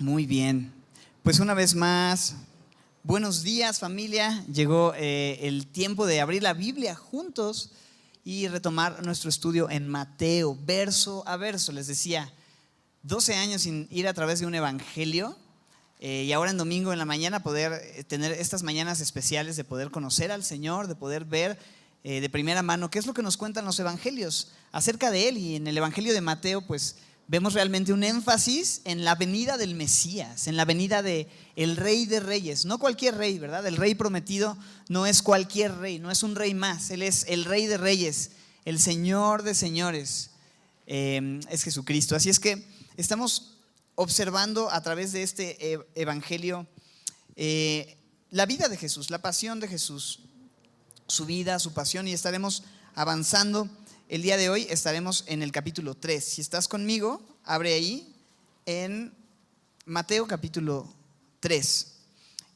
Muy bien. Pues una vez más, buenos días familia. Llegó eh, el tiempo de abrir la Biblia juntos y retomar nuestro estudio en Mateo, verso a verso. Les decía, 12 años sin ir a través de un evangelio eh, y ahora en domingo en la mañana poder eh, tener estas mañanas especiales de poder conocer al Señor, de poder ver de primera mano qué es lo que nos cuentan los evangelios acerca de Él. Y en el evangelio de Mateo, pues vemos realmente un énfasis en la venida del Mesías, en la venida de el Rey de Reyes, no cualquier rey, ¿verdad? El Rey prometido no es cualquier rey, no es un rey más, él es el Rey de Reyes, el Señor de Señores, eh, es Jesucristo. Así es que estamos observando a través de este e, evangelio eh, la vida de Jesús, la pasión de Jesús, su vida, su pasión y estaremos avanzando el día de hoy estaremos en el capítulo 3. Si estás conmigo, abre ahí en Mateo capítulo 3.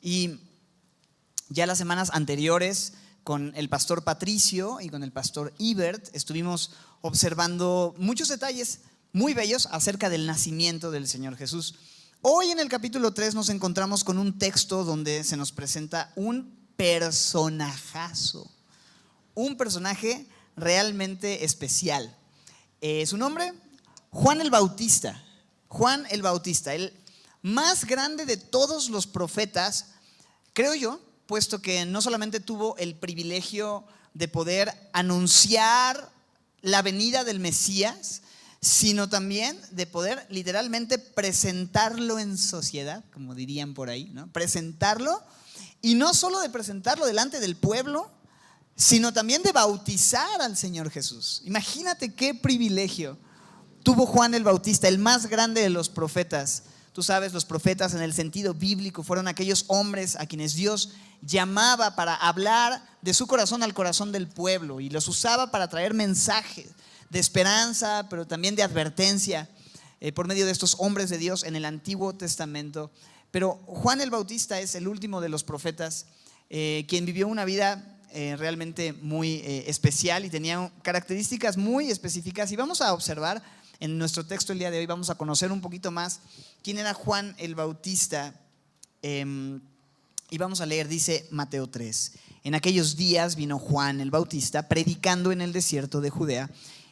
Y ya las semanas anteriores con el pastor Patricio y con el pastor Ibert estuvimos observando muchos detalles muy bellos acerca del nacimiento del Señor Jesús. Hoy en el capítulo 3 nos encontramos con un texto donde se nos presenta un personajazo, un personaje realmente especial. Eh, su nombre, Juan el Bautista. Juan el Bautista, el más grande de todos los profetas, creo yo, puesto que no solamente tuvo el privilegio de poder anunciar la venida del Mesías, sino también de poder literalmente presentarlo en sociedad, como dirían por ahí, ¿no? Presentarlo, y no solo de presentarlo delante del pueblo, sino también de bautizar al Señor Jesús. Imagínate qué privilegio tuvo Juan el Bautista, el más grande de los profetas. Tú sabes, los profetas en el sentido bíblico fueron aquellos hombres a quienes Dios llamaba para hablar de su corazón al corazón del pueblo y los usaba para traer mensajes de esperanza, pero también de advertencia eh, por medio de estos hombres de Dios en el Antiguo Testamento. Pero Juan el Bautista es el último de los profetas, eh, quien vivió una vida eh, realmente muy eh, especial y tenía características muy específicas. Y vamos a observar en nuestro texto el día de hoy, vamos a conocer un poquito más quién era Juan el Bautista. Em, y vamos a leer, dice Mateo 3. En aquellos días vino Juan el Bautista predicando en el desierto de Judea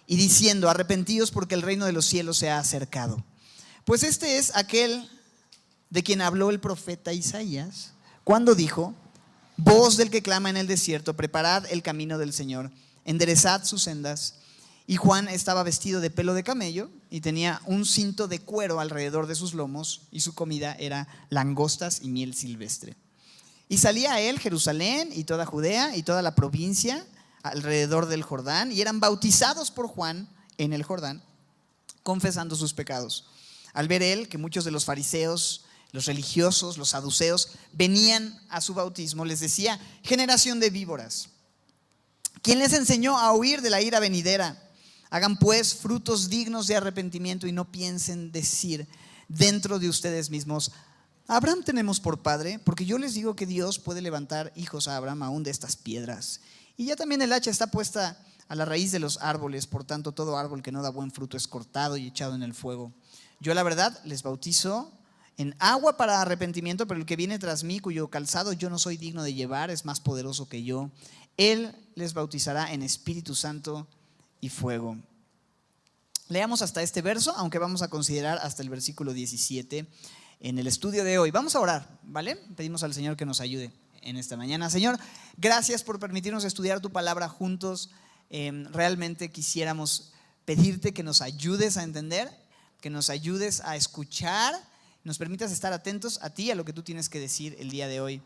y diciendo, arrepentidos porque el reino de los cielos se ha acercado. Pues este es aquel de quien habló el profeta Isaías cuando dijo, Voz del que clama en el desierto, preparad el camino del Señor, enderezad sus sendas. Y Juan estaba vestido de pelo de camello y tenía un cinto de cuero alrededor de sus lomos y su comida era langostas y miel silvestre. Y salía él Jerusalén y toda Judea y toda la provincia alrededor del Jordán y eran bautizados por Juan en el Jordán, confesando sus pecados. Al ver él que muchos de los fariseos los religiosos, los saduceos, venían a su bautismo, les decía, generación de víboras. ¿Quién les enseñó a huir de la ira venidera? Hagan pues frutos dignos de arrepentimiento y no piensen decir dentro de ustedes mismos, Abraham tenemos por padre, porque yo les digo que Dios puede levantar hijos a Abraham aún de estas piedras. Y ya también el hacha está puesta a la raíz de los árboles, por tanto todo árbol que no da buen fruto es cortado y echado en el fuego. Yo la verdad les bautizo en agua para arrepentimiento, pero el que viene tras mí, cuyo calzado yo no soy digno de llevar, es más poderoso que yo. Él les bautizará en Espíritu Santo y fuego. Leamos hasta este verso, aunque vamos a considerar hasta el versículo 17 en el estudio de hoy. Vamos a orar, ¿vale? Pedimos al Señor que nos ayude en esta mañana. Señor, gracias por permitirnos estudiar tu palabra juntos. Em, realmente quisiéramos pedirte que nos ayudes a entender, que nos ayudes a escuchar nos permitas estar atentos a ti, a lo que tú tienes que decir el día de hoy.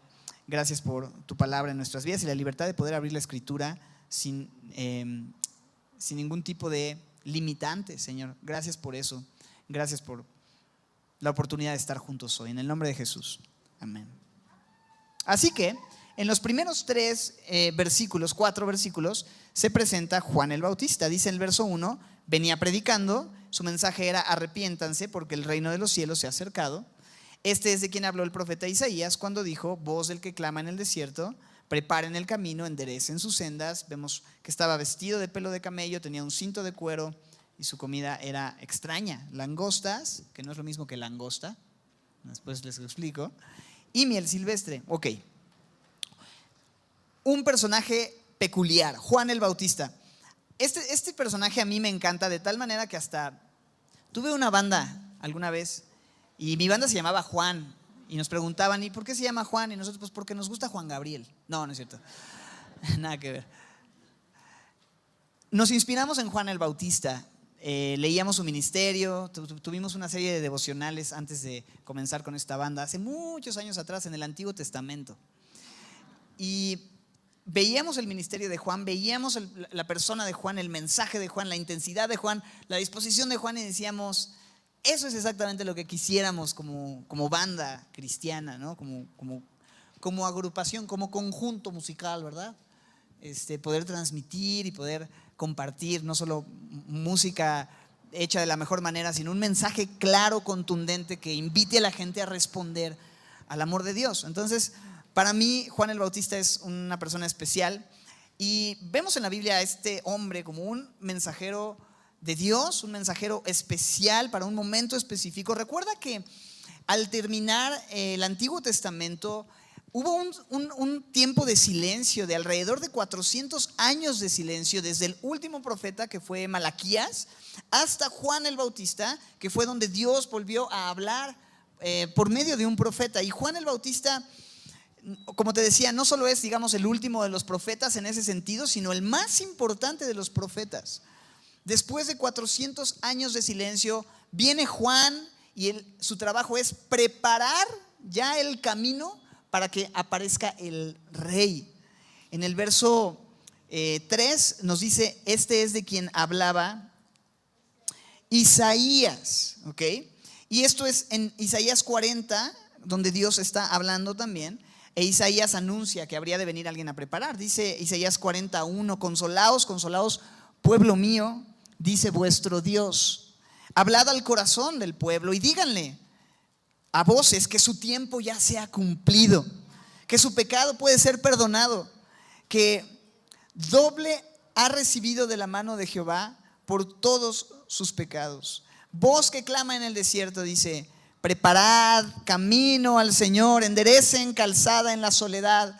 Gracias por tu palabra en nuestras vidas y la libertad de poder abrir la escritura sin, em, sin ningún tipo de limitante, Señor. Gracias por eso. Gracias por la oportunidad de estar juntos hoy. En el nombre de Jesús. Amén. Así que en los primeros tres eh, versículos, cuatro versículos, se presenta Juan el Bautista. Dice el verso 1, venía predicando, su mensaje era arrepiéntanse porque el reino de los cielos se ha acercado. Este es de quien habló el profeta Isaías cuando dijo, voz del que clama en el desierto, preparen el camino, enderecen sus sendas. Vemos que estaba vestido de pelo de camello, tenía un cinto de cuero y su comida era extraña, langostas, que no es lo mismo que langosta, después les explico. Y miel silvestre, ok. Un personaje peculiar, Juan el Bautista. Este, este personaje a mí me encanta de tal manera que hasta tuve una banda alguna vez y mi banda se llamaba Juan y nos preguntaban, ¿y por qué se llama Juan? Y nosotros, pues porque nos gusta Juan Gabriel. No, no es cierto. Nada que ver. Nos inspiramos en Juan el Bautista. Eh, leíamos su ministerio, tuvimos una serie de devocionales antes de comenzar con esta banda, hace muchos años atrás, en el Antiguo Testamento. Y veíamos el ministerio de Juan, veíamos la persona de Juan, el mensaje de Juan, la intensidad de Juan, la disposición de Juan y decíamos, eso es exactamente lo que quisiéramos como, como banda cristiana, ¿no? como, como, como agrupación, como conjunto musical, ¿verdad? Este, poder transmitir y poder compartir no solo música hecha de la mejor manera, sino un mensaje claro, contundente, que invite a la gente a responder al amor de Dios. Entonces, para mí, Juan el Bautista es una persona especial y vemos en la Biblia a este hombre como un mensajero de Dios, un mensajero especial para un momento específico. Recuerda que al terminar eh, el Antiguo Testamento hubo un, tiempo de silencio, de alrededor de 400 años de silencio, desde el último profeta que fue Malaquías hasta Juan el Bautista, que fue donde Dios volvió a hablar eh, por medio de un profeta. Y Juan el Bautista como te decía, no solo es, digamos, el último de los profetas en ese sentido, sino el más importante de los profetas. Después de 400 años de silencio, viene Juan y su trabajo es preparar ya el camino para que aparezca el rey. En el verso 3 eh, nos dice, este es de quien hablaba Isaías, ¿ok? Y esto es en Isaías 40, donde Dios está hablando también. E Isaías anuncia que habría de venir alguien a preparar. Dice Isaías 41, consolaos, consolaos, pueblo mío, dice vuestro Dios. Hablad al corazón del pueblo y díganle a voces que su tiempo ya se ha cumplido, que su pecado puede ser perdonado, que doble ha recibido de la mano de Jehová por todos sus pecados. Voz que clama en el desierto dice, preparad camino al Señor, enderecen calzada en la soledad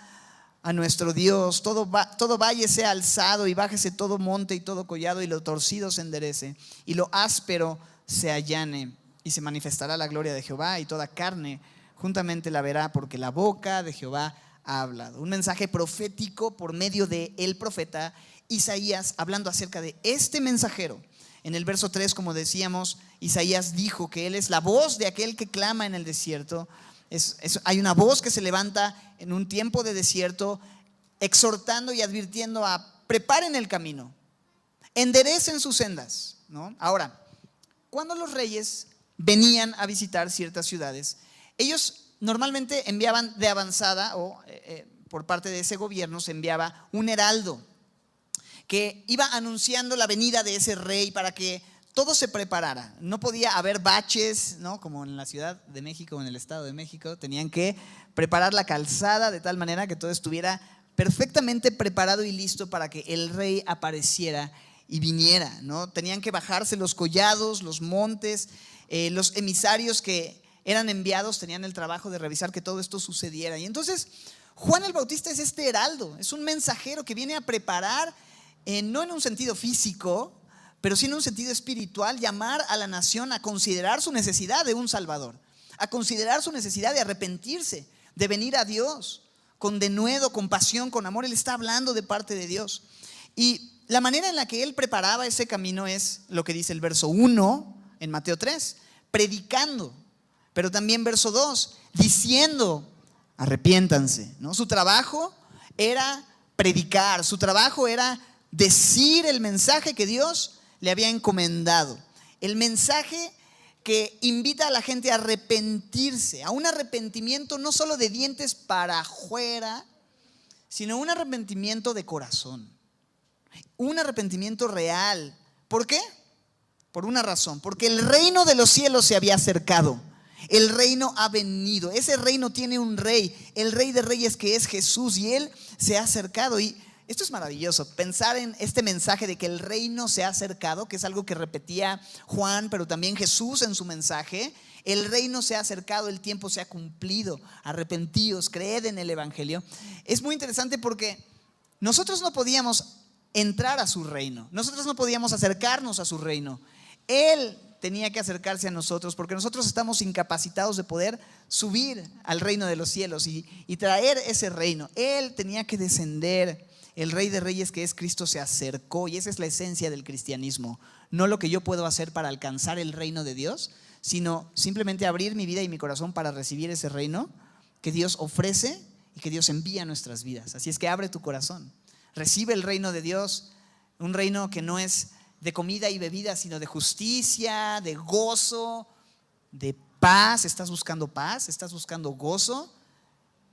a nuestro Dios. Todo, todo valle sea alzado y bájese todo monte y todo collado y lo torcido se enderece y lo áspero se allane y se manifestará la gloria de Jehová y toda carne juntamente la verá porque la boca de Jehová ha hablado. Un mensaje profético por medio de el profeta Isaías hablando acerca de este mensajero. En el verso 3, como decíamos, Isaías dijo que él es la voz de aquel que clama en el desierto hay una voz que se levanta en un tiempo de desierto, exhortando y advirtiendo a preparen el camino, enderecen sus sendas. Ahora, cuando los reyes venían a visitar ciertas ciudades, ellos normalmente enviaban de avanzada o eh, eh, por parte de ese gobierno se enviaba un heraldo que iba anunciando la venida de ese rey para que todo se preparara. No podía haber baches, ¿no? Como en la Ciudad de México o en el Estado de México. Tenían que preparar la calzada de tal manera que todo estuviera perfectamente preparado y listo para que el rey apareciera y viniera, ¿no? Tenían que bajarse los collados, los montes, eh, los emisarios que eran enviados tenían el trabajo de revisar que todo esto sucediera. Y entonces Juan el Bautista es este heraldo, es un mensajero que viene a preparar, eh, no en un sentido físico, pero sí en un sentido espiritual, llamar a la nación a considerar su necesidad de un Salvador, a considerar su necesidad de arrepentirse, de venir a Dios con denuedo, con pasión, con amor. Él está hablando de parte de Dios. Y la manera en la que él preparaba ese camino es lo que dice el verso 1 en Mateo 3, predicando, pero también verso 2, diciendo, arrepiéntanse. ¿no? Su trabajo era predicar, su trabajo era decir el mensaje que Dios le había encomendado. El mensaje que invita a la gente a arrepentirse, a un arrepentimiento no solo de dientes para afuera, sino un arrepentimiento de corazón. Un arrepentimiento real. ¿Por qué? Por una razón, porque el reino de los cielos se había acercado. El reino ha venido. Ese reino tiene un rey, el rey de reyes que es Jesús y él se ha acercado y Esto es maravilloso, pensar en este mensaje de que el reino se ha acercado, que es algo que repetía Juan, pero también Jesús en su mensaje. El reino se ha acercado, el tiempo se ha cumplido. Arrepentíos, creed en el Evangelio. Es muy interesante porque nosotros no podíamos entrar a su reino, nosotros no podíamos acercarnos a su reino. Él tenía que acercarse a nosotros porque nosotros estamos incapacitados de poder subir al reino de los cielos y, y traer ese reino. Él tenía que descender el Rey de Reyes que es Cristo se acercó y esa es la esencia del cristianismo. No lo que yo puedo hacer para alcanzar el reino de Dios, sino simplemente abrir mi vida y mi corazón para recibir ese reino que Dios ofrece y que Dios envía a nuestras vidas. Así es que abre tu corazón, recibe el reino de Dios, un reino que no es de comida y bebida, sino de justicia, de gozo, de paz. ¿Estás buscando paz? ¿Estás buscando gozo?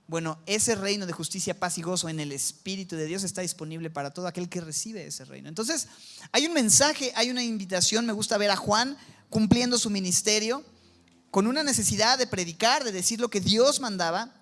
Bueno, ese reino de justicia, paz y gozo en el Espíritu de Dios está disponible para todo aquel que recibe ese reino. Entonces, hay un mensaje, hay una invitación. Me gusta ver a Juan cumpliendo su ministerio con una necesidad de predicar, de decir lo que Dios mandaba,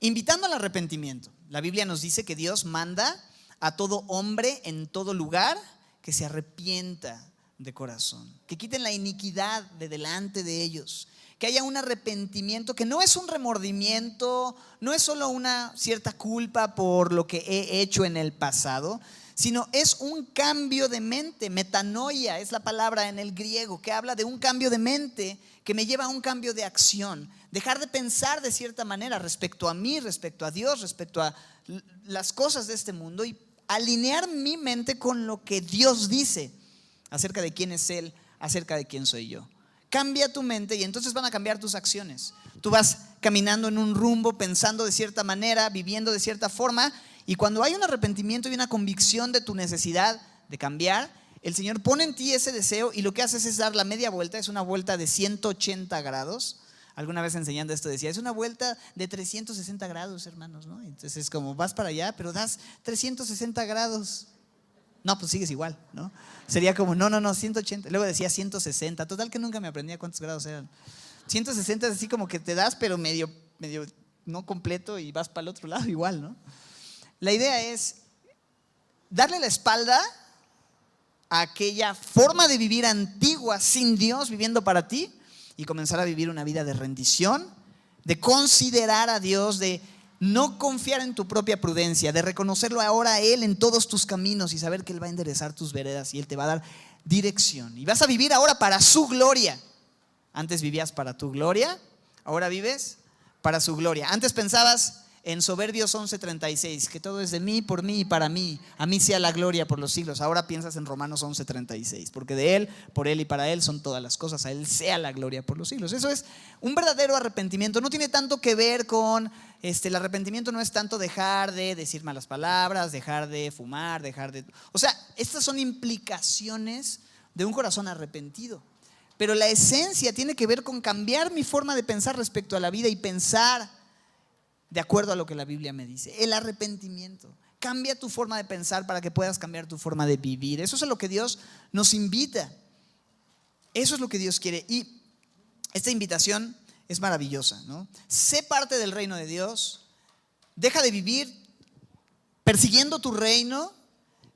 invitando al arrepentimiento. La Biblia nos dice que Dios manda a todo hombre en todo lugar que se arrepienta de corazón, que quiten la iniquidad de delante de ellos que haya un arrepentimiento que no es un remordimiento, no es solo una cierta culpa por lo que he hecho en el pasado, sino es un cambio de mente. Metanoia es la palabra en el griego que habla de un cambio de mente que me lleva a un cambio de acción. Dejar de pensar de cierta manera respecto a mí, respecto a Dios, respecto a las cosas de este mundo y alinear mi mente con lo que Dios dice acerca de quién es Él, acerca de quién soy yo. Cambia tu mente y entonces van a cambiar tus acciones. Tú vas caminando en un rumbo, pensando de cierta manera, viviendo de cierta forma, y cuando hay un arrepentimiento y una convicción de tu necesidad de cambiar, el Señor pone en ti ese deseo y lo que haces es dar la media vuelta, es una vuelta de 180 grados. Alguna vez enseñando esto decía, es una vuelta de 360 grados, hermanos, ¿no? Entonces es como vas para allá, pero das 360 grados. No, pues sigues igual, ¿no? Sería como, no, no, no, 180. Luego decía 160. Total que nunca me aprendía cuántos grados eran. 160 es así como que te das, pero medio, medio no completo y vas para el otro lado igual, ¿no? La idea es darle la espalda a aquella forma de vivir antigua sin Dios, viviendo para ti, y comenzar a vivir una vida de rendición, de considerar a Dios, de no confiar en tu propia prudencia, de reconocerlo ahora a Él en todos tus caminos y saber que Él va a enderezar tus veredas y Él te va a dar dirección. Y vas a vivir ahora para su gloria. Antes vivías para tu gloria, ahora vives para su gloria. Antes pensabas, en Soberbios 11:36, que todo es de mí, por mí y para mí, a mí sea la gloria por los siglos. Ahora piensas en Romanos 11:36, porque de Él, por Él y para Él son todas las cosas, a Él sea la gloria por los siglos. Eso es un verdadero arrepentimiento, no tiene tanto que ver con, este, el arrepentimiento no es tanto dejar de decir malas palabras, dejar de fumar, dejar de... O sea, estas son implicaciones de un corazón arrepentido. Pero la esencia tiene que ver con cambiar mi forma de pensar respecto a la vida y pensar de acuerdo a lo que la Biblia me dice. El arrepentimiento. Cambia tu forma de pensar para que puedas cambiar tu forma de vivir. Eso es a lo que Dios nos invita. Eso es lo que Dios quiere. Y esta invitación es maravillosa, ¿no? Sé parte del reino de Dios. Deja de vivir persiguiendo tu reino,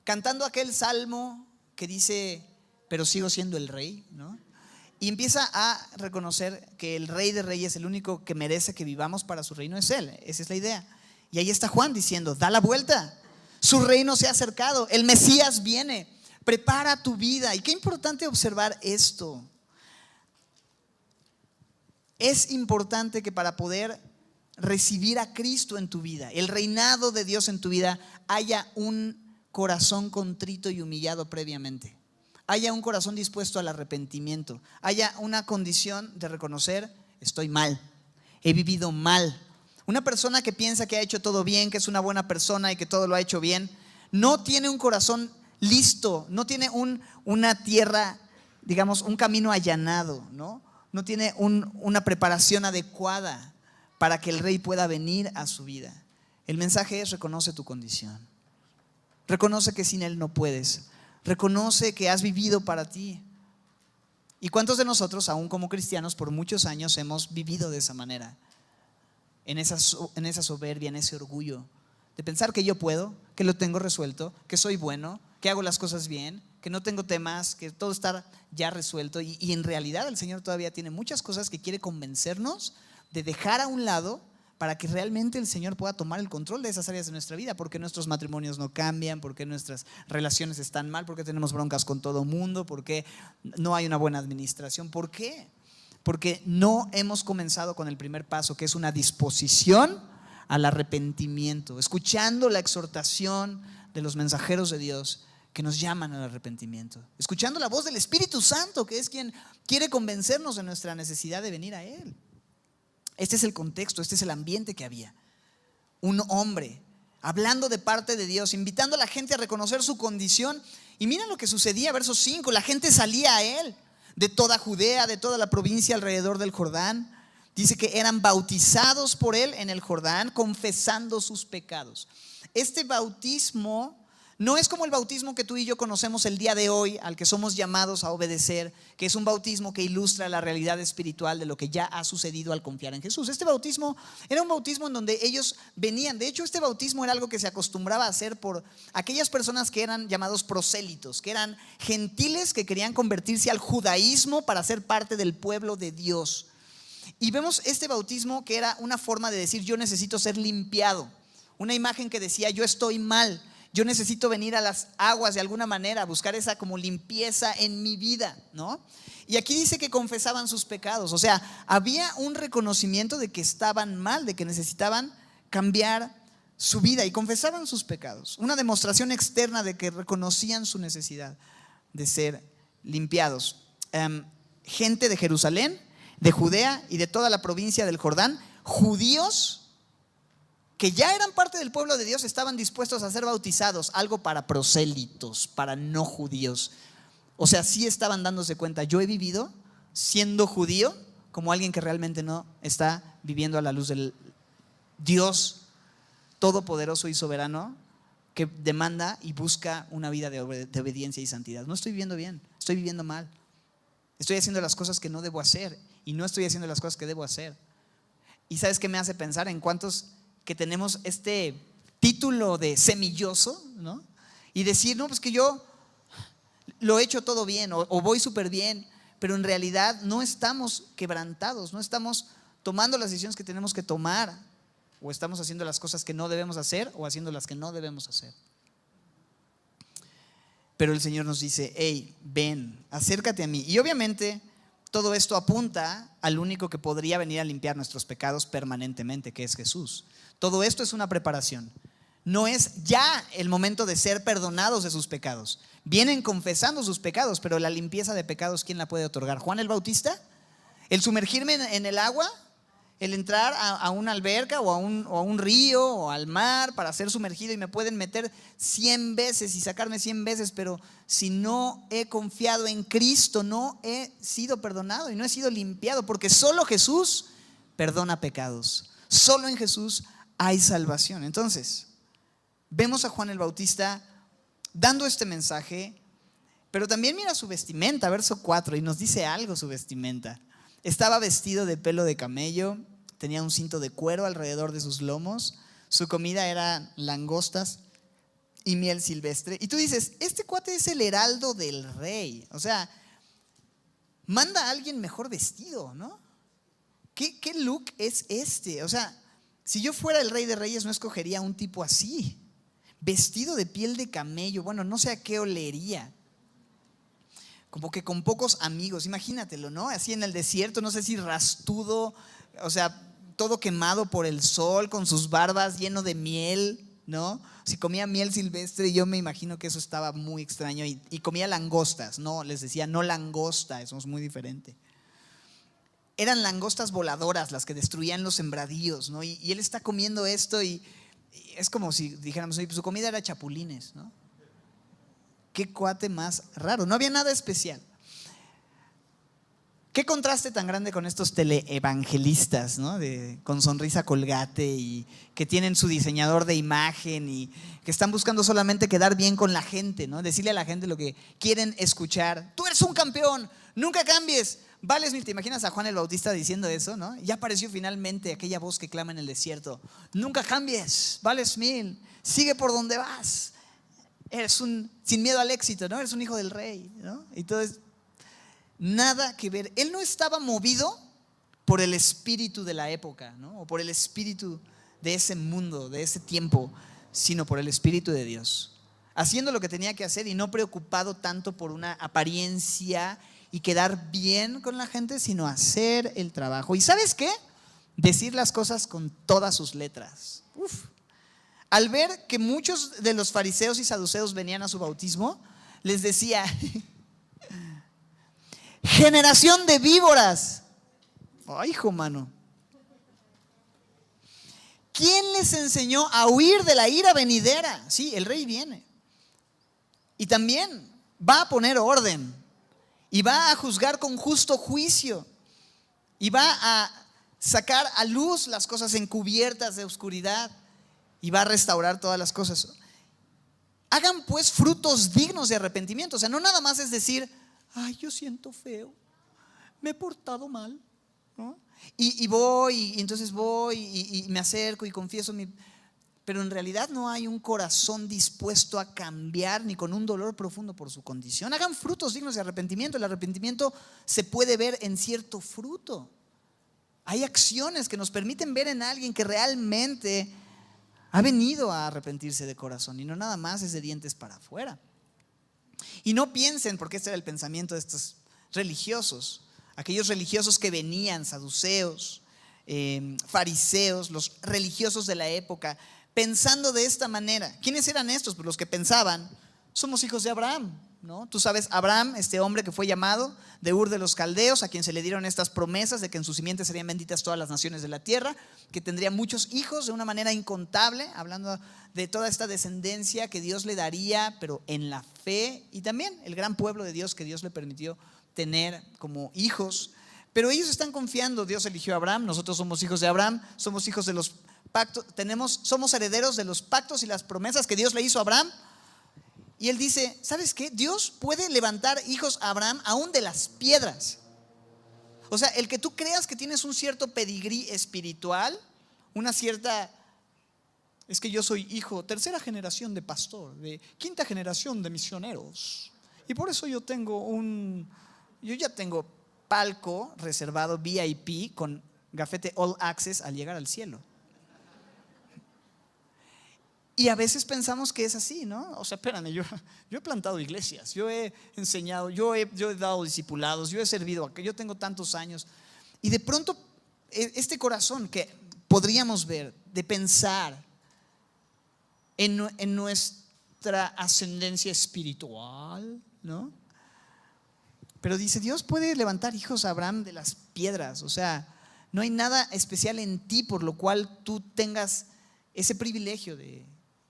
cantando aquel salmo que dice, pero sigo siendo el rey, ¿no? Y empieza a reconocer que el rey de reyes, el único que merece que vivamos para su reino es Él. Esa es la idea. Y ahí está Juan diciendo, da la vuelta. Su reino se ha acercado. El Mesías viene. Prepara tu vida. Y qué importante observar esto. Es importante que para poder recibir a Cristo en tu vida, el reinado de Dios en tu vida, haya un corazón contrito y humillado previamente haya un corazón dispuesto al arrepentimiento, haya una condición de reconocer, estoy mal, he vivido mal. Una persona que piensa que ha hecho todo bien, que es una buena persona y que todo lo ha hecho bien, no tiene un corazón listo, no tiene un, una tierra, digamos, un camino allanado, ¿no? No tiene una preparación adecuada para que el rey pueda venir a su vida. El mensaje es reconoce tu condición. Reconoce que sin él no puedes. Reconoce que has vivido para ti. ¿Y cuántos de nosotros, aún como cristianos, por muchos años hemos vivido de esa manera? En esa, en esa soberbia, en ese orgullo, de pensar que yo puedo, que lo tengo resuelto, que soy bueno, que hago las cosas bien, que no tengo temas, que todo está ya resuelto. Y, y en realidad el Señor todavía tiene muchas cosas que quiere convencernos de dejar a un lado para que realmente el Señor pueda tomar el control de esas áreas de nuestra vida, porque nuestros matrimonios no cambian, porque nuestras relaciones están mal, porque tenemos broncas con todo mundo, porque no hay una buena administración. ¿Por qué? Porque no hemos comenzado con el primer paso, que es una disposición al arrepentimiento, escuchando la exhortación de los mensajeros de Dios que nos llaman al arrepentimiento, escuchando la voz del Espíritu Santo, que es quien quiere convencernos de nuestra necesidad de venir a Él. Este es el contexto, este es el ambiente que había. Un hombre hablando de parte de Dios, invitando a la gente a reconocer su condición. Y mira lo que sucedía, verso 5, la gente salía a él de toda Judea, de toda la provincia alrededor del Jordán. Dice que eran bautizados por él en el Jordán, confesando sus pecados. Este bautismo no es como el bautismo que tú y yo conocemos el día de hoy, al que somos llamados a obedecer, que es un bautismo que ilustra la realidad espiritual de lo que ya ha sucedido al confiar en Jesús. Este bautismo era un bautismo en donde ellos venían. De hecho, este bautismo era algo que se acostumbraba a hacer por aquellas personas que eran llamados prosélitos, que eran gentiles que querían convertirse al judaísmo para ser parte del pueblo de Dios. Y vemos este bautismo que era una forma de decir yo necesito ser limpiado. Una imagen que decía yo estoy mal yo necesito venir a las aguas de alguna manera, buscar esa como limpieza en mi vida, ¿no? Y aquí dice que confesaban sus pecados, o sea, había un reconocimiento de que estaban mal, de que necesitaban cambiar su vida y confesaban sus pecados, una demostración externa de que reconocían su necesidad de ser limpiados. Em, gente de Jerusalén, de Judea y de toda la provincia del Jordán, judíos que ya eran parte del pueblo de Dios estaban dispuestos a ser bautizados, algo para prosélitos, para no judíos. O sea, sí estaban dándose cuenta, yo he vivido siendo judío como alguien que realmente no está viviendo a la luz del Dios todopoderoso y soberano que demanda y busca una vida de, obediencia y santidad. No estoy viviendo bien, estoy viviendo mal. Estoy haciendo las cosas que no debo hacer y no estoy haciendo las cosas que debo hacer. ¿Y sabes qué me hace pensar en cuántos que tenemos este título de semilloso, ¿no? Y decir, no, pues que yo lo he hecho todo bien o, voy súper bien, pero en realidad no estamos quebrantados, no estamos tomando las decisiones que tenemos que tomar, o estamos haciendo las cosas que no debemos hacer o haciendo las que no debemos hacer. Pero el Señor nos dice, hey, ven, acércate a mí. Y obviamente todo esto apunta al único que podría venir a limpiar nuestros pecados permanentemente, que es Jesús. Todo esto es una preparación. No es ya el momento de ser perdonados de sus pecados. Vienen confesando sus pecados, pero la limpieza de pecados, ¿quién la puede otorgar? ¿Juan el Bautista? ¿El sumergirme en el agua? ¿El entrar a, una alberca o a, un, río o al mar para ser sumergido y me pueden meter cien veces y sacarme cien veces, pero si no he confiado en Cristo, no he sido perdonado y no he sido limpiado, porque solo Jesús perdona pecados. Solo en Jesús hay salvación. Entonces, vemos a Juan el Bautista dando este mensaje, pero también mira su vestimenta, verso 4, y nos dice algo su vestimenta. Estaba vestido de pelo de camello, tenía un cinto de cuero alrededor de sus lomos, su comida era langostas y miel silvestre. Y tú dices, este cuate es el heraldo del rey. O sea, manda a alguien mejor vestido, ¿no? ¿Qué, qué look es este? O sea, si yo fuera el rey de reyes, no escogería un tipo así. Vestido de piel de camello. Bueno, no sé a qué olería. Como que con pocos amigos. Imagínatelo, ¿no? Así en el desierto, no sé si rastudo, o sea, todo quemado por el sol, con sus barbas lleno de miel, ¿no? Si comía miel silvestre, yo me imagino que eso estaba muy extraño. Y, y comía langostas, no, les decía, no langosta, eso es muy diferente eran langostas voladoras las que destruían los sembradíos, ¿no? Y, él está comiendo esto y, es como si dijéramos, pues su comida era chapulines, ¿no? Qué cuate más raro, no había nada especial. Qué contraste tan grande con estos teleevangelistas, ¿no? De, con sonrisa colgate y que tienen su diseñador de imagen y que están buscando solamente quedar bien con la gente, ¿no? Decirle a la gente lo que quieren escuchar. Tú eres un campeón, nunca cambies, vales mil, ¿te imaginas a Juan el Bautista diciendo eso, no? Ya apareció finalmente aquella voz que clama en el desierto. Nunca cambies, vales mil, sigue por donde vas. Eres un, sin miedo al éxito, ¿no? Eres un hijo del rey, ¿no? Entonces, nada que ver. Él no estaba movido por el espíritu de la época, ¿no? O por el espíritu de ese mundo, de ese tiempo, sino por el espíritu de Dios. Haciendo lo que tenía que hacer y no preocupado tanto por una apariencia y quedar bien con la gente, sino hacer el trabajo. ¿Y sabes qué? Decir las cosas con todas sus letras. Al ver que muchos de los fariseos y saduceos venían a su bautismo, les decía, generación de víboras. Ay, hijo mano. ¿Quién les enseñó a huir de la ira venidera? Sí, el rey viene. Y también va a poner orden y va a juzgar con justo juicio y va a sacar a luz las cosas encubiertas de oscuridad y va a restaurar todas las cosas. Hagan pues frutos dignos de arrepentimiento. O sea, no nada más es decir, ay, yo siento feo, me he portado mal. Y, voy, y, entonces voy y, y me acerco y confieso mi, pero en realidad no hay un corazón dispuesto a cambiar ni con un dolor profundo por su condición. Hagan frutos dignos de arrepentimiento. El arrepentimiento se puede ver en cierto fruto. Hay acciones que nos permiten ver en alguien que realmente ha venido a arrepentirse de corazón y no nada más es de dientes para afuera. Y no piensen, porque este era el pensamiento de estos religiosos, aquellos religiosos que venían, saduceos, eh, fariseos, los religiosos de la época, pensando de esta manera. ¿Quiénes eran estos? Pues los que pensaban, somos hijos de Abraham. ¿No? Tú sabes, Abraham, este hombre que fue llamado de Ur de los Caldeos, a quien se le dieron estas promesas de que en su simiente serían benditas todas las naciones de la tierra, que tendría muchos hijos de una manera incontable, hablando de toda esta descendencia que Dios le daría, pero en la fe, y también el gran pueblo de Dios que Dios le permitió tener como hijos. Pero ellos están confiando, Dios eligió a Abraham, nosotros somos hijos de Abraham, somos hijos de los tenemos, somos herederos de los pactos y las promesas que Dios le hizo a Abraham. Y él dice, ¿sabes qué? Dios puede levantar hijos a Abraham aún de las piedras. O sea, el que tú creas que tienes un cierto pedigrí espiritual, una cierta... Es que yo soy hijo, tercera generación de pastor, de quinta generación de misioneros. Y por eso yo tengo un... Yo ya tengo palco reservado VIP con gafete All Access al llegar al cielo. Y a veces pensamos que es así, ¿no? O sea, espérame, yo, yo he plantado iglesias, yo he enseñado, yo he, yo he dado discipulados, yo he servido, yo tengo tantos años. Y de pronto, e, este corazón que podríamos ver, de pensar en, en nuestra ascendencia espiritual, ¿no? Pero dice, Dios puede levantar hijos a Abraham de las piedras, o sea, no hay nada especial en ti por lo cual tú tengas ese privilegio de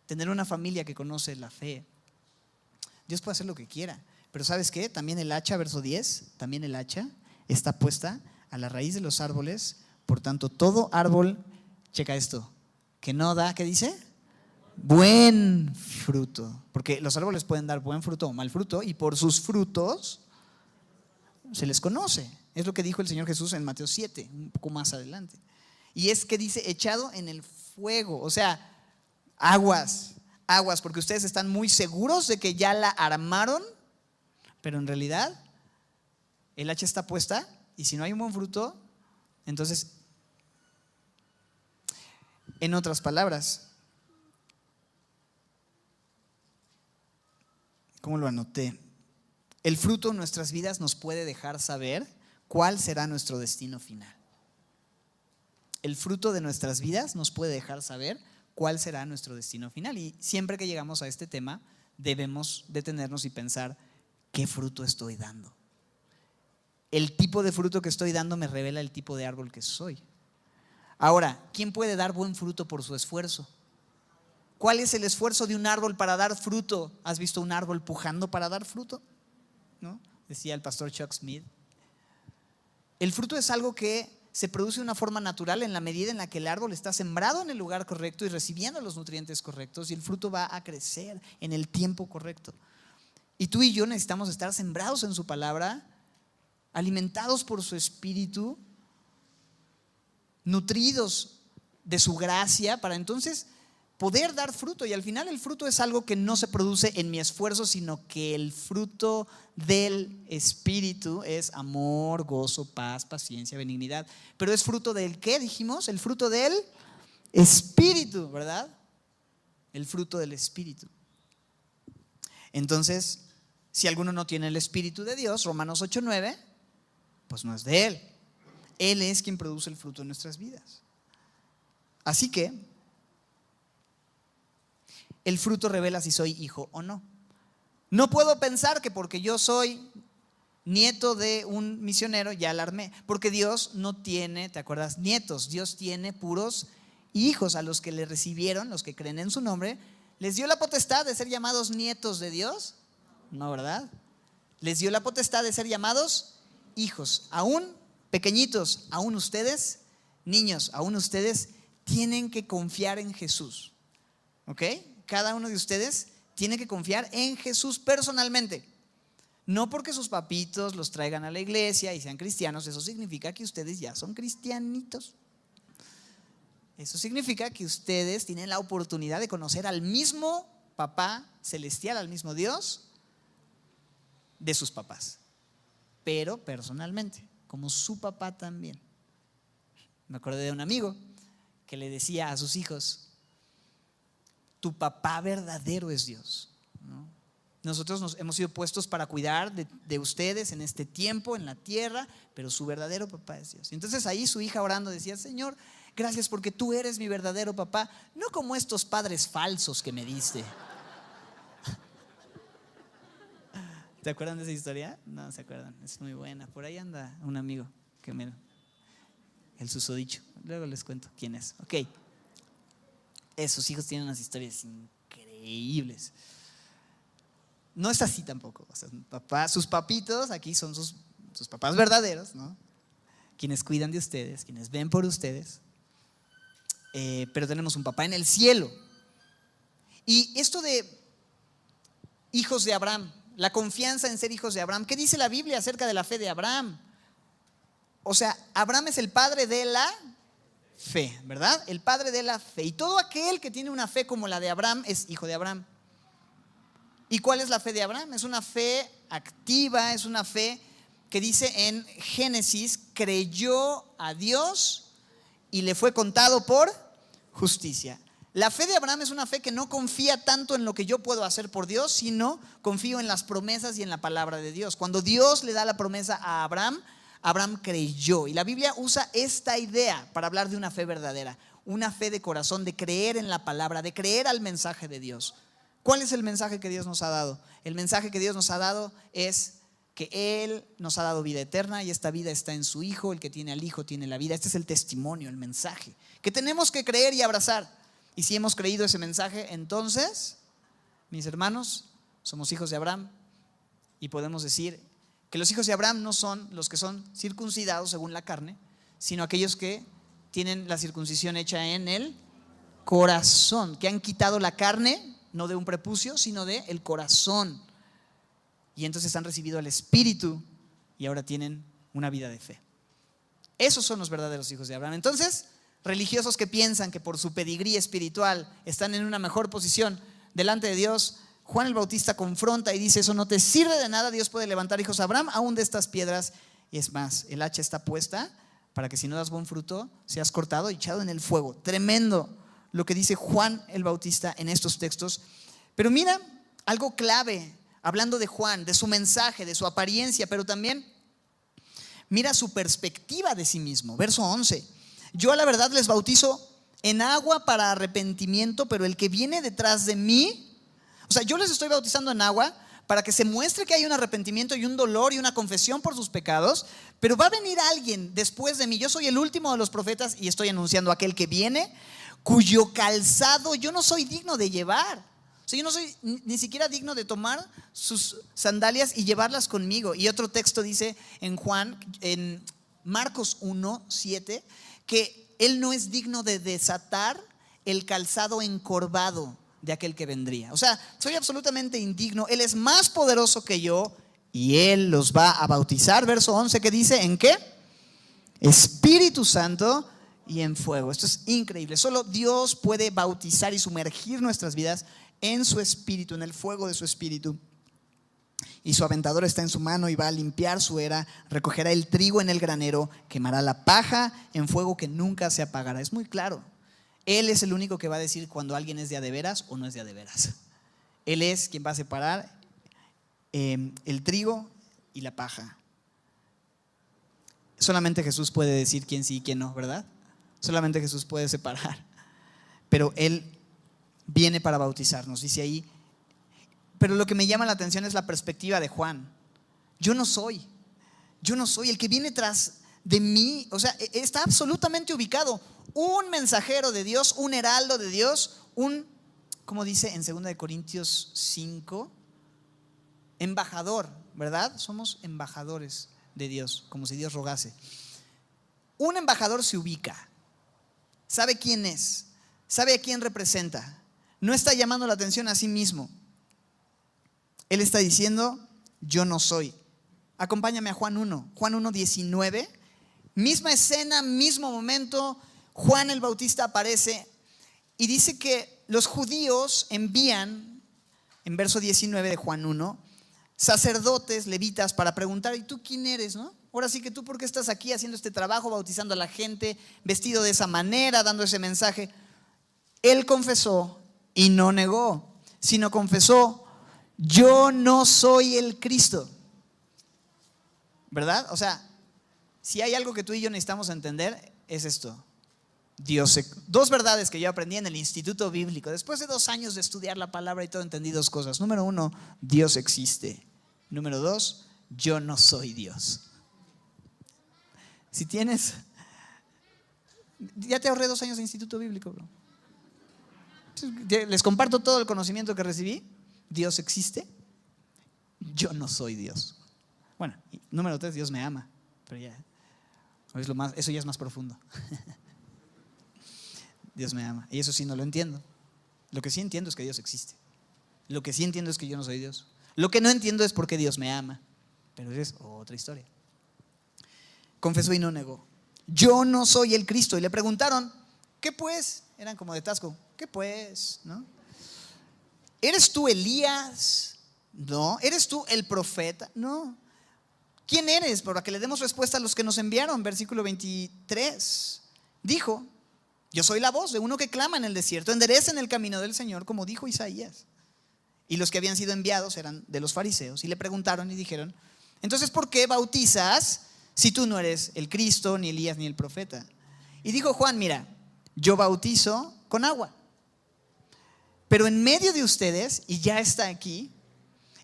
tener una familia que conoce la fe. Dios puede hacer lo que quiera. Pero ¿sabes qué? También el hacha, verso 10, también el hacha está puesta a la raíz de los árboles. Por tanto, todo árbol, checa esto, que no da, ¿qué dice? Buen fruto. Porque los árboles pueden dar buen fruto o mal fruto y por sus frutos se les conoce. Es lo que dijo el Señor Jesús en Mateo 7, un poco más adelante. Y es que dice, echado en el fuego. O sea, aguas, aguas, porque ustedes están muy seguros de que ya la armaron, pero en realidad el hacha está puesta y si no hay un buen fruto, entonces, en otras palabras, ¿cómo lo anoté? El fruto en nuestras vidas nos puede dejar saber cuál será nuestro destino final. El fruto de nuestras vidas nos puede dejar saber cuál será nuestro destino final. Y siempre que llegamos a este tema, debemos detenernos y pensar, ¿qué fruto estoy dando? El tipo de fruto que estoy dando me revela el tipo de árbol que soy. Ahora, ¿quién puede dar buen fruto por su esfuerzo? ¿Cuál es el esfuerzo de un árbol para dar fruto? ¿Has visto un árbol pujando para dar fruto? ¿No? Decía el pastor Chuck Smith. El fruto es algo que se produce de una forma natural en la medida en la que el árbol está sembrado en el lugar correcto y recibiendo los nutrientes correctos y el fruto va a crecer en el tiempo correcto. Y tú y yo necesitamos estar sembrados en su palabra alimentados por su espíritu, nutridos de su gracia, para entonces poder dar fruto. Y al final el fruto es algo que no se produce en mi esfuerzo, sino que el fruto del Espíritu es amor, gozo, paz, paciencia, benignidad. Pero es fruto del qué dijimos? El fruto del Espíritu, ¿verdad? El fruto del Espíritu. Entonces, si alguno no tiene el Espíritu de Dios, Romanos 8:9, pues no es de Él. Él es quien produce el fruto en nuestras vidas. Así que el fruto revela si soy hijo o no. No puedo pensar que porque yo soy nieto de un misionero ya alarmé, porque Dios no tiene, ¿te acuerdas? Nietos, Dios tiene puros hijos a los que le recibieron, los que creen en su nombre, les dio la potestad de ser llamados nietos de Dios, ¿no verdad? Les dio la potestad de ser llamados hijos, aún pequeñitos, aún ustedes, niños, aún ustedes tienen que confiar en Jesús, ¿ok? Cada uno de ustedes tiene que confiar en Jesús personalmente. No porque sus papitos los traigan a la iglesia y sean cristianos, eso significa que ustedes ya son cristianitos. Eso significa que ustedes tienen la oportunidad de conocer al mismo papá celestial, al mismo Dios de sus papás, pero personalmente, como su papá también. Me acordé de un amigo que le decía a sus hijos, tu papá verdadero es Dios. Nosotros nos hemos sido puestos para cuidar de, ustedes en este tiempo, en la tierra, pero su verdadero papá es Dios. Entonces ahí su hija orando decía, Señor, gracias porque tú eres mi verdadero papá, no como estos padres falsos que me diste. ¿Te acuerdan de esa historia? No, se acuerdan, es muy buena. Por ahí anda un amigo que me... El susodicho. Luego les cuento quién es. Ok sus hijos tienen unas historias increíbles. No es así tampoco. sus papitos aquí son sus, papás verdaderos, ¿no? Quienes cuidan de ustedes, quienes ven por ustedes. Eh, pero tenemos un papá en el cielo. Y esto de hijos de Abraham, la confianza en ser hijos de Abraham, ¿qué dice la Biblia acerca de la fe de Abraham? O sea, Abraham es el padre de la fe, ¿verdad? El padre de la fe. Y todo aquel que tiene una fe como la de Abraham es hijo de Abraham. ¿Y cuál es la fe de Abraham? Es una fe activa, es una fe que dice en Génesis, creyó a Dios y le fue contado por justicia. La fe de Abraham es una fe que no confía tanto en lo que yo puedo hacer por Dios, sino confío en las promesas y en la palabra de Dios. Cuando Dios le da la promesa a Abraham, Abraham creyó. Y la Biblia usa esta idea para hablar de una fe verdadera, una fe de corazón, de creer en la palabra, de creer al mensaje de Dios. ¿Cuál es el mensaje que Dios nos ha dado? El mensaje que Dios nos ha dado es que Él nos ha dado vida eterna y esta vida está en su Hijo, el que tiene al Hijo tiene la vida. Este es el testimonio, el mensaje, que tenemos que creer y abrazar. Y si hemos creído ese mensaje, entonces, mis hermanos, somos hijos de Abraham y podemos decir, que los hijos de Abraham no son los que son circuncidados según la carne, sino aquellos que tienen la circuncisión hecha en el corazón, que han quitado la carne, no de un prepucio, sino de el corazón. Y entonces han recibido el Espíritu y ahora tienen una vida de fe. Esos son los verdaderos hijos de Abraham. Entonces, religiosos que piensan que por su pedigrí espiritual están en una mejor posición delante de Dios, Juan el Bautista confronta y dice, eso no te sirve de nada, Dios puede levantar hijos a Abraham aún de estas piedras. Y es más, el hacha está puesta para que si no das buen fruto, seas cortado y echado en el fuego. Tremendo lo que dice Juan el Bautista en estos textos. Pero mira algo clave, hablando de Juan, de su mensaje, de su apariencia, pero también mira su perspectiva de sí mismo. Verso 11. Yo a la verdad les bautizo en agua para arrepentimiento, pero el que viene detrás de mí o sea, yo les estoy bautizando en agua para que se muestre que hay un arrepentimiento y un dolor y una confesión por sus pecados, pero va a venir alguien después de mí. Yo soy el último de los profetas y estoy anunciando a aquel que viene, cuyo calzado yo no soy digno de llevar. O sea, yo no soy ni siquiera digno de tomar sus sandalias y llevarlas conmigo. Y otro texto dice en Juan, en Marcos 1, 7, que él no es digno de desatar el calzado encorvado de aquel que vendría. O sea, soy absolutamente indigno. Él es más poderoso que yo y Él los va a bautizar. Verso 11 que dice, ¿en qué? Espíritu Santo y en fuego. Esto es increíble. Solo Dios puede bautizar y sumergir nuestras vidas en su espíritu, en el fuego de su espíritu. Y su aventador está en su mano y va a limpiar su era, recogerá el trigo en el granero, quemará la paja en fuego que nunca se apagará. Es muy claro. Él es el único que va a decir cuando alguien es de a de veras o no es de a de veras. Él es quien va a separar eh, el trigo y la paja. Solamente Jesús puede decir quién sí y quién no, ¿verdad? Solamente Jesús puede separar. Pero Él viene para bautizarnos, dice ahí. Pero lo que me llama la atención es la perspectiva de Juan. Yo no soy, yo no soy el que viene tras de mí, o sea, e, está absolutamente ubicado. Un mensajero de Dios, un heraldo de Dios, un, como dice en 2 Corintios 5, embajador, ¿verdad? Somos embajadores de Dios, como si Dios rogase. Un embajador se ubica, sabe quién es, sabe a quién representa, no está llamando la atención a sí mismo. Él está diciendo, yo no soy. Acompáñame a Juan 1, Juan 1, 19. Misma escena, mismo momento, Juan el Bautista aparece y dice que los judíos envían, en verso 19 de Juan 1, sacerdotes, levitas, para preguntar, ¿y tú quién eres? No? Ahora sí que tú, ¿por qué estás aquí haciendo este trabajo, bautizando a la gente, vestido de esa manera, dando ese mensaje? Él confesó y no negó, sino confesó, yo no soy el Cristo. ¿Verdad? O sea, si hay algo que tú y yo necesitamos entender, es esto. Dios, dos verdades que yo aprendí en el Instituto Bíblico. Después de dos años de estudiar la palabra y todo, entendí dos cosas. Número uno, Dios existe. Número dos, yo no soy Dios. Si tienes, ya te ahorré dos años de Instituto Bíblico, bro. Les comparto todo el conocimiento que recibí. Dios existe. Yo no soy Dios. Bueno, número tres, Dios me ama. Pero ya, eso ya es más profundo. Dios me ama. Y eso sí no lo entiendo. Lo que sí entiendo es que Dios existe. Lo que sí entiendo es que yo no soy Dios. Lo que no entiendo es por qué Dios me ama. Pero es otra historia. Confesó y no negó. Yo no soy el Cristo. Y le preguntaron, ¿qué pues? Eran como de Tasco. ¿Qué pues? ¿No? ¿Eres tú Elías? No. ¿Eres tú el profeta? No. ¿Quién eres? Para que le demos respuesta a los que nos enviaron. Versículo 23. Dijo, yo soy la voz de uno que clama en el desierto. Enderecen el camino del Señor, como dijo Isaías. Y los que habían sido enviados eran de los fariseos. Y le preguntaron y dijeron, entonces, ¿por qué bautizas si tú no eres el Cristo, ni Elías, ni el profeta? Y dijo Juan, mira, yo bautizo con agua. Pero en medio de ustedes, y ya está aquí,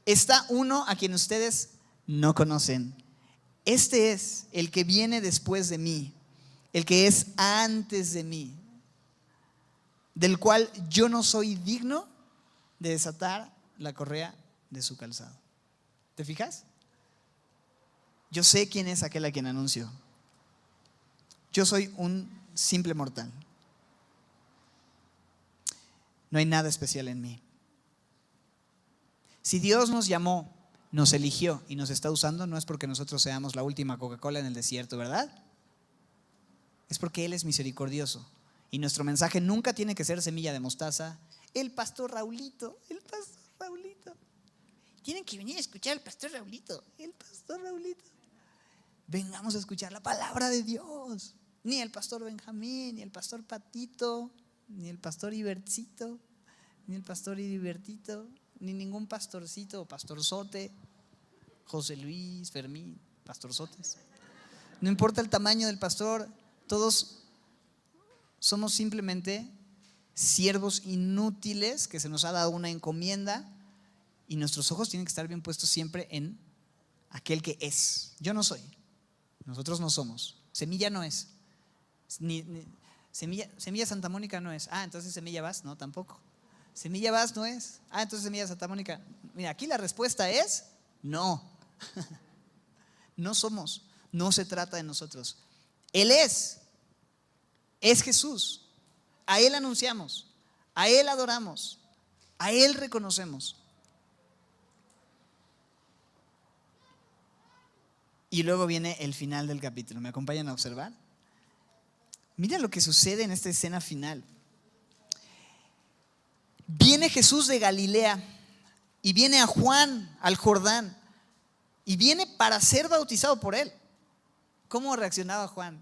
está uno a quien ustedes no conocen. Este es el que viene después de mí, el que es antes de mí, del cual yo no soy digno de desatar la correa de su calzado. ¿Te fijas? Yo sé quién es aquel a quien anuncio. Yo soy un simple mortal. No hay nada especial en mí. Si Dios nos llamó, nos eligió y nos está usando, no es porque nosotros seamos la última Coca-Cola en el desierto, ¿verdad? Es porque Él es misericordioso. Y nuestro mensaje nunca tiene que ser semilla de mostaza. El pastor Raulito, el pastor Raulito. Tienen que venir a escuchar al pastor Raulito, el pastor Raulito. Vengamos a escuchar la palabra de Dios. Ni el pastor Benjamín, ni el pastor Patito, ni el pastor Ibertito, ni el pastor Ibertito, ni ningún pastorcito o pastorzote, José Luis, Fermín, pastorzotes. No importa el tamaño del pastor, todos somos simplemente siervos inútiles que se nos ha dado una encomienda y nuestros ojos tienen que estar bien puestos siempre en aquel que es. Yo no soy, nosotros no somos, semilla no es. Semilla, semilla Santa Mónica no es. Ah, entonces Semilla Vas, no, tampoco. Semilla Vas no es. Ah, entonces Semilla Santa Mónica. Mira, aquí la respuesta es no. No somos. No se trata de nosotros. Él es. Es Jesús. A Él anunciamos. A Él adoramos. A Él reconocemos. Y luego viene el final del capítulo. ¿Me acompañan a observar? Mira lo que sucede en esta escena final. Viene Jesús de Galilea y viene a Juan, al Jordán, y viene para ser bautizado por él. ¿Cómo reaccionaba Juan?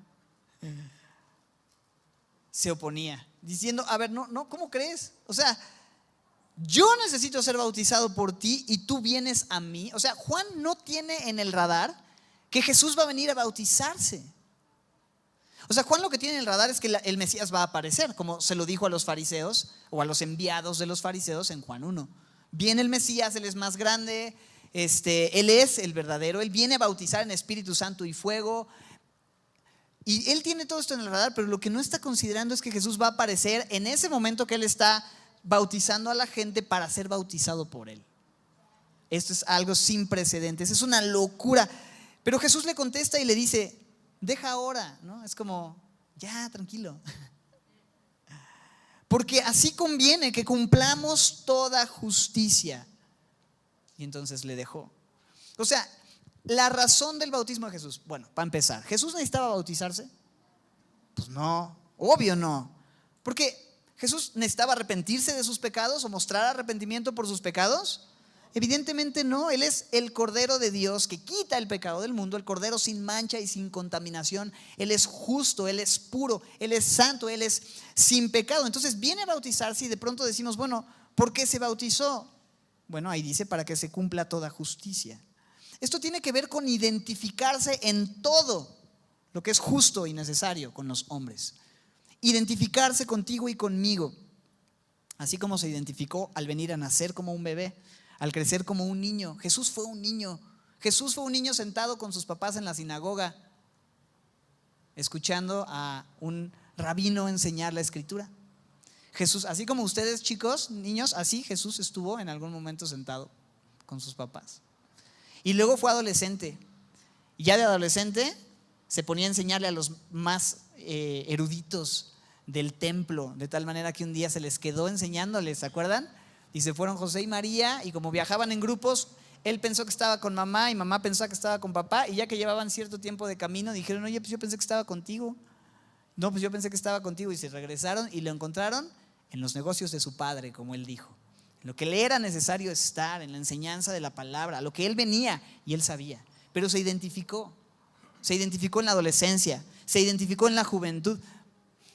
Se oponía, diciendo, a ver, no, no, ¿cómo crees? O sea, yo necesito ser bautizado por ti y tú vienes a mí. O sea, Juan no tiene en el radar que Jesús va a venir a bautizarse. O sea, Juan lo que tiene en el radar es que el Mesías va a aparecer, como se lo dijo a los fariseos o a los enviados de los fariseos en Juan 1. Viene el Mesías, él es más grande, este, él es el verdadero, él viene a bautizar en Espíritu Santo y fuego. Y él tiene todo esto en el radar, pero lo que no está considerando es que Jesús va a aparecer en ese momento que él está bautizando a la gente para ser bautizado por él. Esto es algo sin precedentes, es una locura. Pero Jesús le contesta y le dice, deja ahora, ¿no? Es como, ya, tranquilo. Porque así conviene que cumplamos toda justicia. Y entonces le dejó. O sea, la razón del bautismo de Jesús, bueno, para empezar, ¿Jesús necesitaba bautizarse? Pues no, obvio no. Porque Jesús necesitaba arrepentirse de sus pecados o mostrar arrepentimiento por sus pecados. Evidentemente no, Él es el Cordero de Dios que quita el pecado del mundo, el Cordero sin mancha y sin contaminación. Él es justo, Él es puro, Él es santo, Él es sin pecado. Entonces viene a bautizarse y de pronto decimos, bueno, ¿por qué se bautizó? Bueno, ahí dice, para que se cumpla toda justicia. Esto tiene que ver con identificarse en todo lo que es justo y necesario con los hombres. Identificarse contigo y conmigo, así como se identificó al venir a nacer como un bebé al crecer como un niño. Jesús fue un niño. Jesús fue un niño sentado con sus papás en la sinagoga, escuchando a un rabino enseñar la escritura. Jesús, así como ustedes chicos, niños, así Jesús estuvo en algún momento sentado con sus papás. Y luego fue adolescente. Y ya de adolescente se ponía a enseñarle a los más eh, eruditos del templo, de tal manera que un día se les quedó enseñándoles, ¿se acuerdan? Y se fueron José y María y como viajaban en grupos, él pensó que estaba con mamá y mamá pensó que estaba con papá y ya que llevaban cierto tiempo de camino dijeron, oye, pues yo pensé que estaba contigo. No, pues yo pensé que estaba contigo y se regresaron y lo encontraron en los negocios de su padre, como él dijo. Lo que le era necesario estar en la enseñanza de la palabra, lo que él venía y él sabía. Pero se identificó, se identificó en la adolescencia, se identificó en la juventud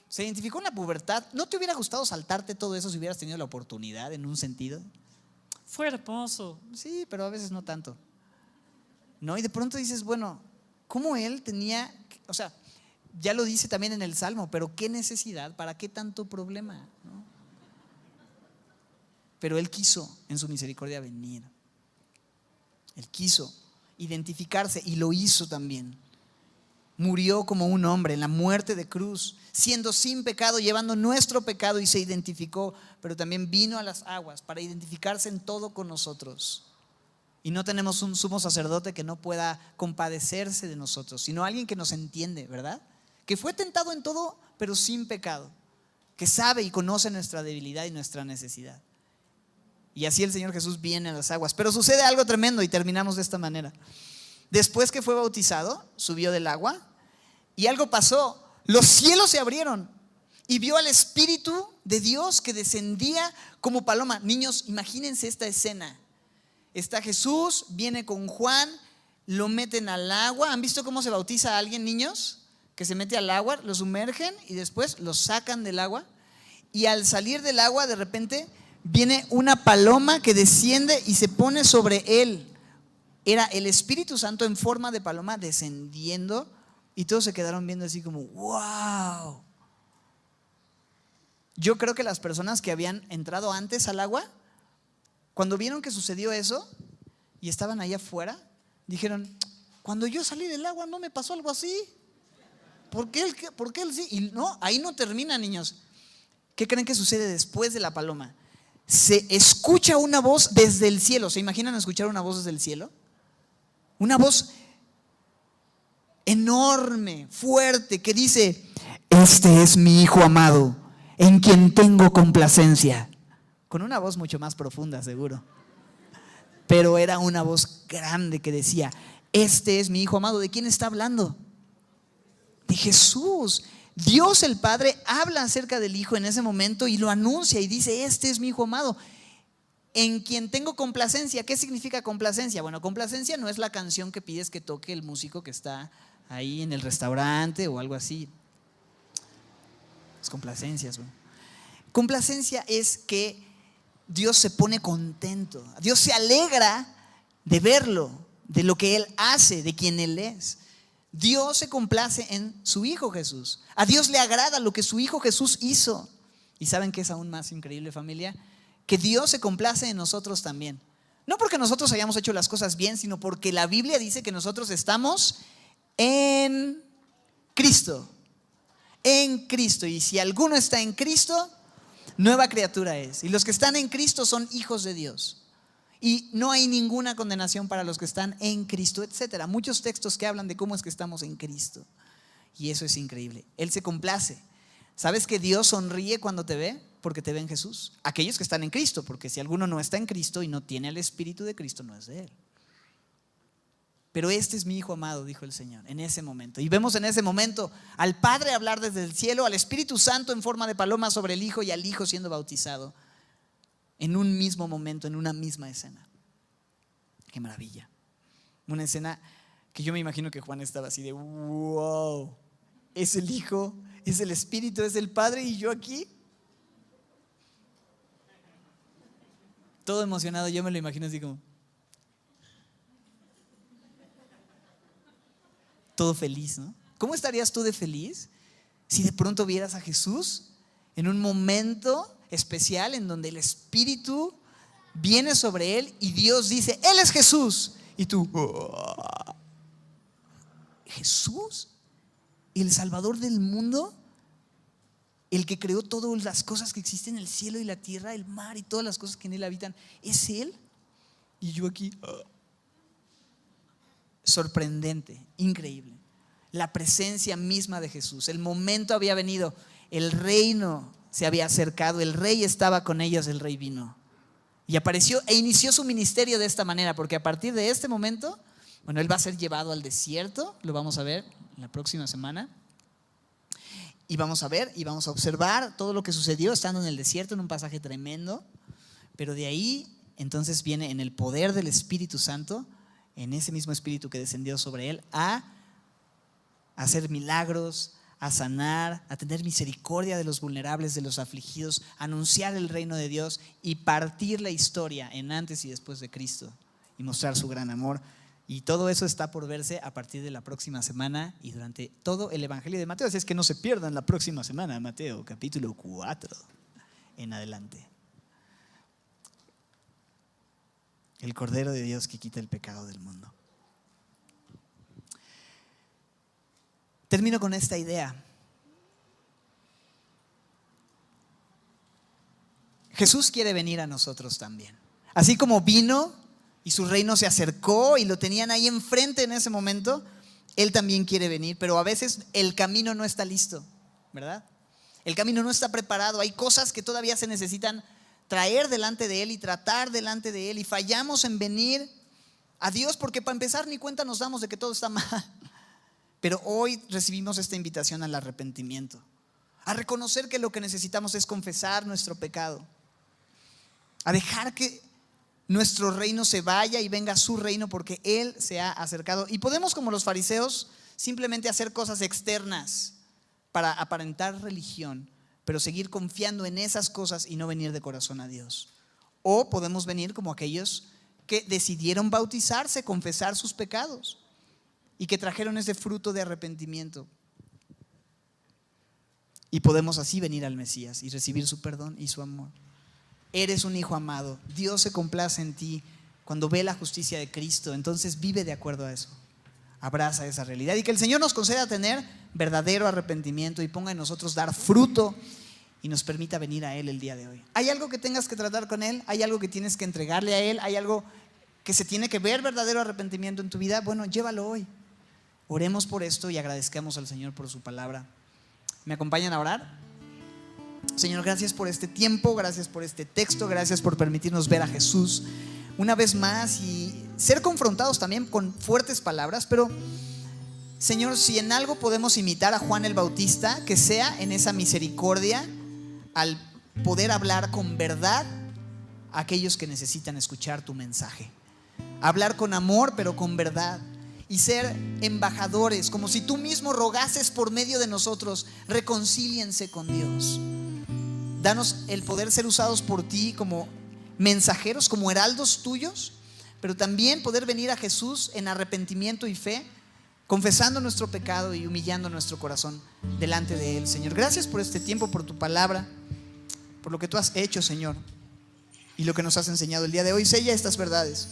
se identificó en la pubertad. ¿No te hubiera gustado saltarte todo eso si hubieras tenido la oportunidad en un sentido? Fue hermoso. Sí, pero a veces no tanto. ¿No? Y de pronto dices, bueno, ¿cómo él tenía, o sea, ya lo dice también en el Salmo, pero qué necesidad, para qué tanto problema? Pero él quiso en su misericordia venir. Él quiso identificarse y lo hizo también murió como un hombre en la muerte de cruz, siendo sin pecado, llevando nuestro pecado y se identificó, pero también vino a las aguas para identificarse en todo con nosotros. Y no tenemos un sumo sacerdote que no pueda compadecerse de nosotros, sino alguien que nos entiende, ¿verdad? Que fue tentado en todo, pero sin pecado, que sabe y conoce nuestra debilidad y nuestra necesidad. Y así el Señor Jesús viene a las aguas. Pero sucede algo tremendo y terminamos de esta manera. Después que fue bautizado, subió del agua y algo pasó. Los cielos se abrieron y vio al Espíritu de Dios que descendía como paloma. Niños, imagínense esta escena. Está Jesús, viene con Juan, lo meten al agua. ¿Han visto cómo se bautiza a alguien, niños? Que se mete al agua, lo sumergen y después lo sacan del agua. Y al salir del agua, de repente viene una paloma que desciende y se pone sobre él era el Espíritu Santo en forma de paloma descendiendo y todos se quedaron viendo así como, wow. Yo creo que las personas que habían entrado antes al agua, cuando vieron que sucedió eso y estaban allá afuera, dijeron, cuando yo salí del agua no me pasó algo así. ¿Por qué él, por qué él sí? Y no, ahí no termina, niños. ¿Qué creen que sucede después de la paloma? Se escucha una voz desde el cielo. ¿Se imaginan escuchar una voz desde el cielo? Una voz enorme, fuerte, que dice, este es mi Hijo amado, en quien tengo complacencia. Con una voz mucho más profunda, seguro. Pero era una voz grande que decía, este es mi Hijo amado. ¿De quién está hablando? De Jesús. Dios el Padre habla acerca del Hijo en ese momento y lo anuncia y dice, este es mi Hijo amado, en quien tengo complacencia. ¿Qué significa complacencia? Bueno, complacencia no es la canción que pides que toque el músico que está ahí en el restaurante o algo así. Es complacencias. Complacencia es que Dios se pone contento, Dios se alegra de verlo, de lo que Él hace, de quien Él es. Dios se complace en su Hijo Jesús. A Dios le agrada lo que su Hijo Jesús hizo. ¿Y saben qué es aún más increíble familia? Que Dios se complace en nosotros también. No porque nosotros hayamos hecho las cosas bien, sino porque la Biblia dice que nosotros estamos en Cristo. En Cristo. Y si alguno está en Cristo, nueva criatura es. Y los que están en Cristo son hijos de Dios. Y no hay ninguna condenación para los que están en Cristo, etcétera. Muchos textos que hablan de cómo es que estamos en Cristo. Y eso es increíble. Él se complace. ¿Sabes que Dios sonríe cuando te ve? Porque te ve en Jesús. Aquellos que están en Cristo, porque si alguno no está en Cristo y no tiene el Espíritu de Cristo, no es de Él. Pero este es mi Hijo amado, dijo el Señor, en ese momento. Y vemos en ese momento al Padre hablar desde el cielo, al Espíritu Santo en forma de paloma sobre el Hijo y al Hijo siendo bautizado en un mismo momento, en una misma escena. Qué maravilla. Una escena que yo me imagino que Juan estaba así de, wow, es el Hijo, es el Espíritu, es el Padre y yo aquí. Todo emocionado, yo me lo imagino así como... Todo feliz, ¿no? ¿Cómo estarías tú de feliz si de pronto vieras a Jesús en un momento especial en donde el Espíritu viene sobre él y Dios dice, Él es Jesús. Y tú, oh, Jesús, el Salvador del mundo, el que creó todas las cosas que existen en el cielo y la tierra, el mar y todas las cosas que en él habitan, ¿es Él? Y yo aquí, oh. sorprendente, increíble. La presencia misma de Jesús, el momento había venido, el reino se había acercado, el rey estaba con ellos, el rey vino. Y apareció e inició su ministerio de esta manera, porque a partir de este momento, bueno, él va a ser llevado al desierto, lo vamos a ver la próxima semana. Y vamos a ver y vamos a observar todo lo que sucedió estando en el desierto, en un pasaje tremendo. Pero de ahí entonces viene en el poder del Espíritu Santo, en ese mismo Espíritu que descendió sobre él, a hacer milagros, a sanar, a tener misericordia de los vulnerables, de los afligidos, anunciar el reino de Dios y partir la historia en antes y después de Cristo y mostrar su gran amor. Y todo eso está por verse a partir de la próxima semana y durante todo el Evangelio de Mateo. Así es que no se pierdan la próxima semana, Mateo, capítulo 4 en adelante. El Cordero de Dios que quita el pecado del mundo. Termino con esta idea. Jesús quiere venir a nosotros también. Así como vino y su reino se acercó y lo tenían ahí enfrente en ese momento, Él también quiere venir, pero a veces el camino no está listo, ¿verdad? El camino no está preparado, hay cosas que todavía se necesitan traer delante de Él y tratar delante de Él y fallamos en venir a Dios porque para empezar ni cuenta nos damos de que todo está mal. Pero hoy recibimos esta invitación al arrepentimiento, a reconocer que lo que necesitamos es confesar nuestro pecado, a dejar que nuestro reino se vaya y venga su reino porque Él se ha acercado. Y podemos, como los fariseos, simplemente hacer cosas externas para aparentar religión, pero seguir confiando en esas cosas y no venir de corazón a Dios. O podemos venir como aquellos que decidieron bautizarse, confesar sus pecados y que trajeron ese fruto de arrepentimiento. Y podemos así venir al Mesías y recibir su perdón y su amor. Eres un hijo amado. Dios se complace en ti cuando ve la justicia de Cristo. Entonces vive de acuerdo a eso. Abraza esa realidad y que el Señor nos conceda tener verdadero arrepentimiento y ponga en nosotros dar fruto y nos permita venir a Él el día de hoy. ¿Hay algo que tengas que tratar con Él? ¿Hay algo que tienes que entregarle a Él? ¿Hay algo que se tiene que ver verdadero arrepentimiento en tu vida? Bueno, llévalo hoy. Oremos por esto y agradezcamos al Señor por su palabra. ¿Me acompañan a orar? Señor, gracias por este tiempo, gracias por este texto, gracias por permitirnos ver a Jesús una vez más y ser confrontados también con fuertes palabras, pero Señor, si en algo podemos imitar a Juan el Bautista, que sea en esa misericordia al poder hablar con verdad a aquellos que necesitan escuchar tu mensaje. Hablar con amor, pero con verdad. Y ser embajadores, como si tú mismo rogases por medio de nosotros, reconcíliense con Dios. Danos el poder ser usados por ti como mensajeros, como heraldos tuyos, pero también poder venir a Jesús en arrepentimiento y fe confesando nuestro pecado y humillando nuestro corazón delante de Él. Señor, gracias por este tiempo, por tu palabra, por lo que tú has hecho, Señor, y lo que nos has enseñado el día de hoy. Sella estas verdades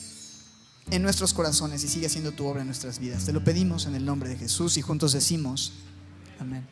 en nuestros corazones y sigue haciendo tu obra en nuestras vidas. Te lo pedimos en el nombre de Jesús y juntos decimos, amén.